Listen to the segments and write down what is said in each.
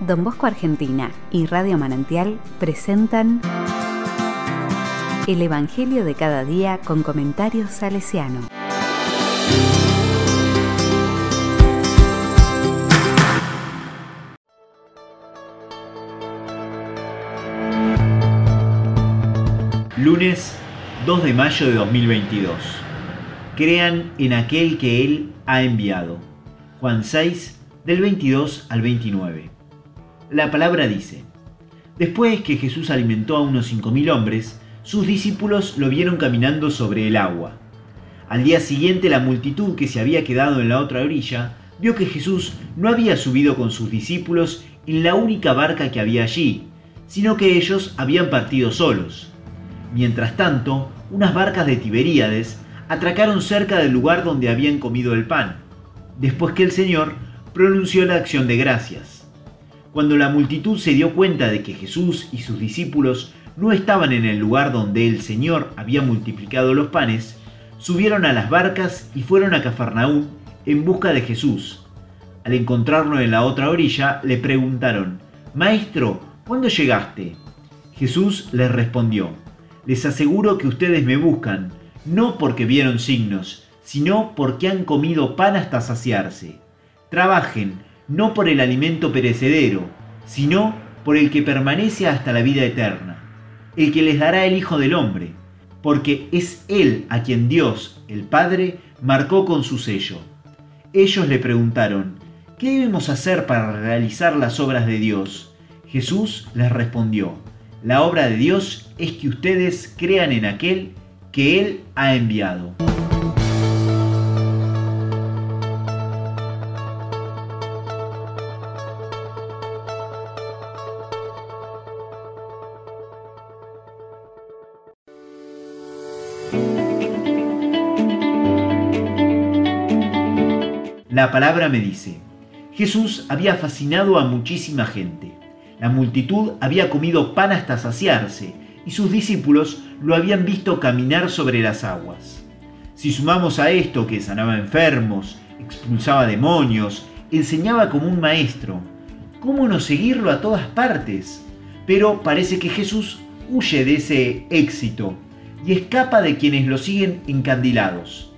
Don Bosco Argentina y Radio Manantial presentan El Evangelio de cada día con comentarios salesiano. Lunes 2 de mayo de 2022. Crean en aquel que Él ha enviado. Juan 6, del 22 al 29. La palabra dice, Después que Jesús alimentó a unos 5.000 hombres, sus discípulos lo vieron caminando sobre el agua. Al día siguiente la multitud que se había quedado en la otra orilla vio que Jesús no había subido con sus discípulos en la única barca que había allí, sino que ellos habían partido solos. Mientras tanto, unas barcas de Tiberíades atracaron cerca del lugar donde habían comido el pan, después que el Señor pronunció la acción de gracias. Cuando la multitud se dio cuenta de que Jesús y sus discípulos no estaban en el lugar donde el Señor había multiplicado los panes, subieron a las barcas y fueron a Cafarnaúm en busca de Jesús. Al encontrarlo en la otra orilla, le preguntaron, Maestro, ¿cuándo llegaste? Jesús les respondió, Les aseguro que ustedes me buscan, no porque vieron signos, sino porque han comido pan hasta saciarse. Trabajen, no por el alimento perecedero, sino por el que permanece hasta la vida eterna, el que les dará el Hijo del Hombre, porque es Él a quien Dios, el Padre, marcó con su sello. Ellos le preguntaron, ¿qué debemos hacer para realizar las obras de Dios? Jesús les respondió, la obra de Dios es que ustedes crean en aquel que Él ha enviado. La palabra me dice, Jesús había fascinado a muchísima gente. La multitud había comido pan hasta saciarse y sus discípulos lo habían visto caminar sobre las aguas. Si sumamos a esto que sanaba enfermos, expulsaba demonios, enseñaba como un maestro, ¿cómo no seguirlo a todas partes? Pero parece que Jesús huye de ese éxito y escapa de quienes lo siguen encandilados.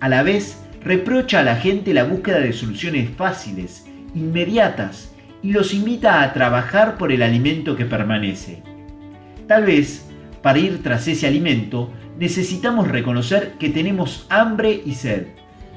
A la vez, reprocha a la gente la búsqueda de soluciones fáciles, inmediatas, y los invita a trabajar por el alimento que permanece. Tal vez, para ir tras ese alimento, necesitamos reconocer que tenemos hambre y sed,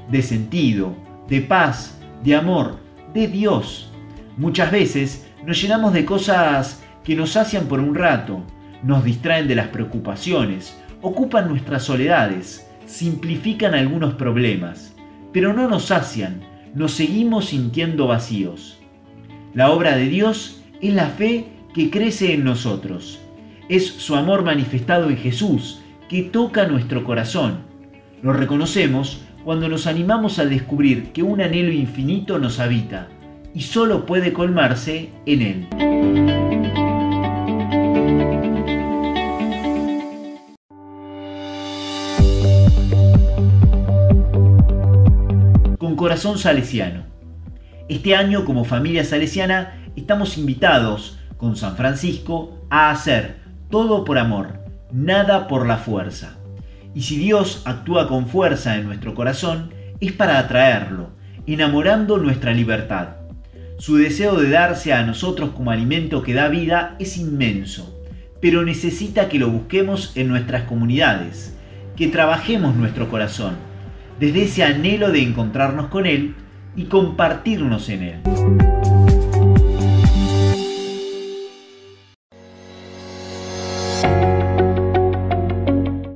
de sentido, de paz, de amor, de Dios. Muchas veces nos llenamos de cosas que nos sacian por un rato, nos distraen de las preocupaciones, ocupan nuestras soledades, simplifican algunos problemas pero no nos sacian, nos seguimos sintiendo vacíos. La obra de Dios es la fe que crece en nosotros. Es su amor manifestado en Jesús que toca nuestro corazón. Lo reconocemos cuando nos animamos a descubrir que un anhelo infinito nos habita y solo puede colmarse en Él. Corazón salesiano. Este año como familia salesiana estamos invitados con San Francisco a hacer todo por amor, nada por la fuerza. Y si Dios actúa con fuerza en nuestro corazón, es para atraerlo, enamorando nuestra libertad. Su deseo de darse a nosotros como alimento que da vida es inmenso, pero necesita que lo busquemos en nuestras comunidades, que trabajemos nuestro corazón desde ese anhelo de encontrarnos con Él y compartirnos en Él.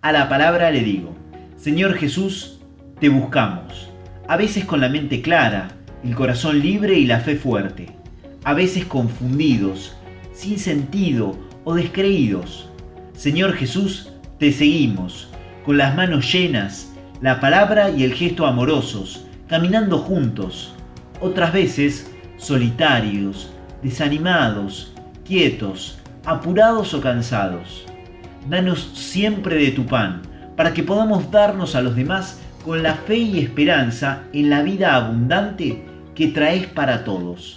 A la palabra le digo, Señor Jesús, te buscamos, a veces con la mente clara, el corazón libre y la fe fuerte, a veces confundidos, sin sentido o descreídos. Señor Jesús, te seguimos, con las manos llenas, la palabra y el gesto amorosos, caminando juntos, otras veces solitarios, desanimados, quietos, apurados o cansados. Danos siempre de tu pan, para que podamos darnos a los demás con la fe y esperanza en la vida abundante que traes para todos.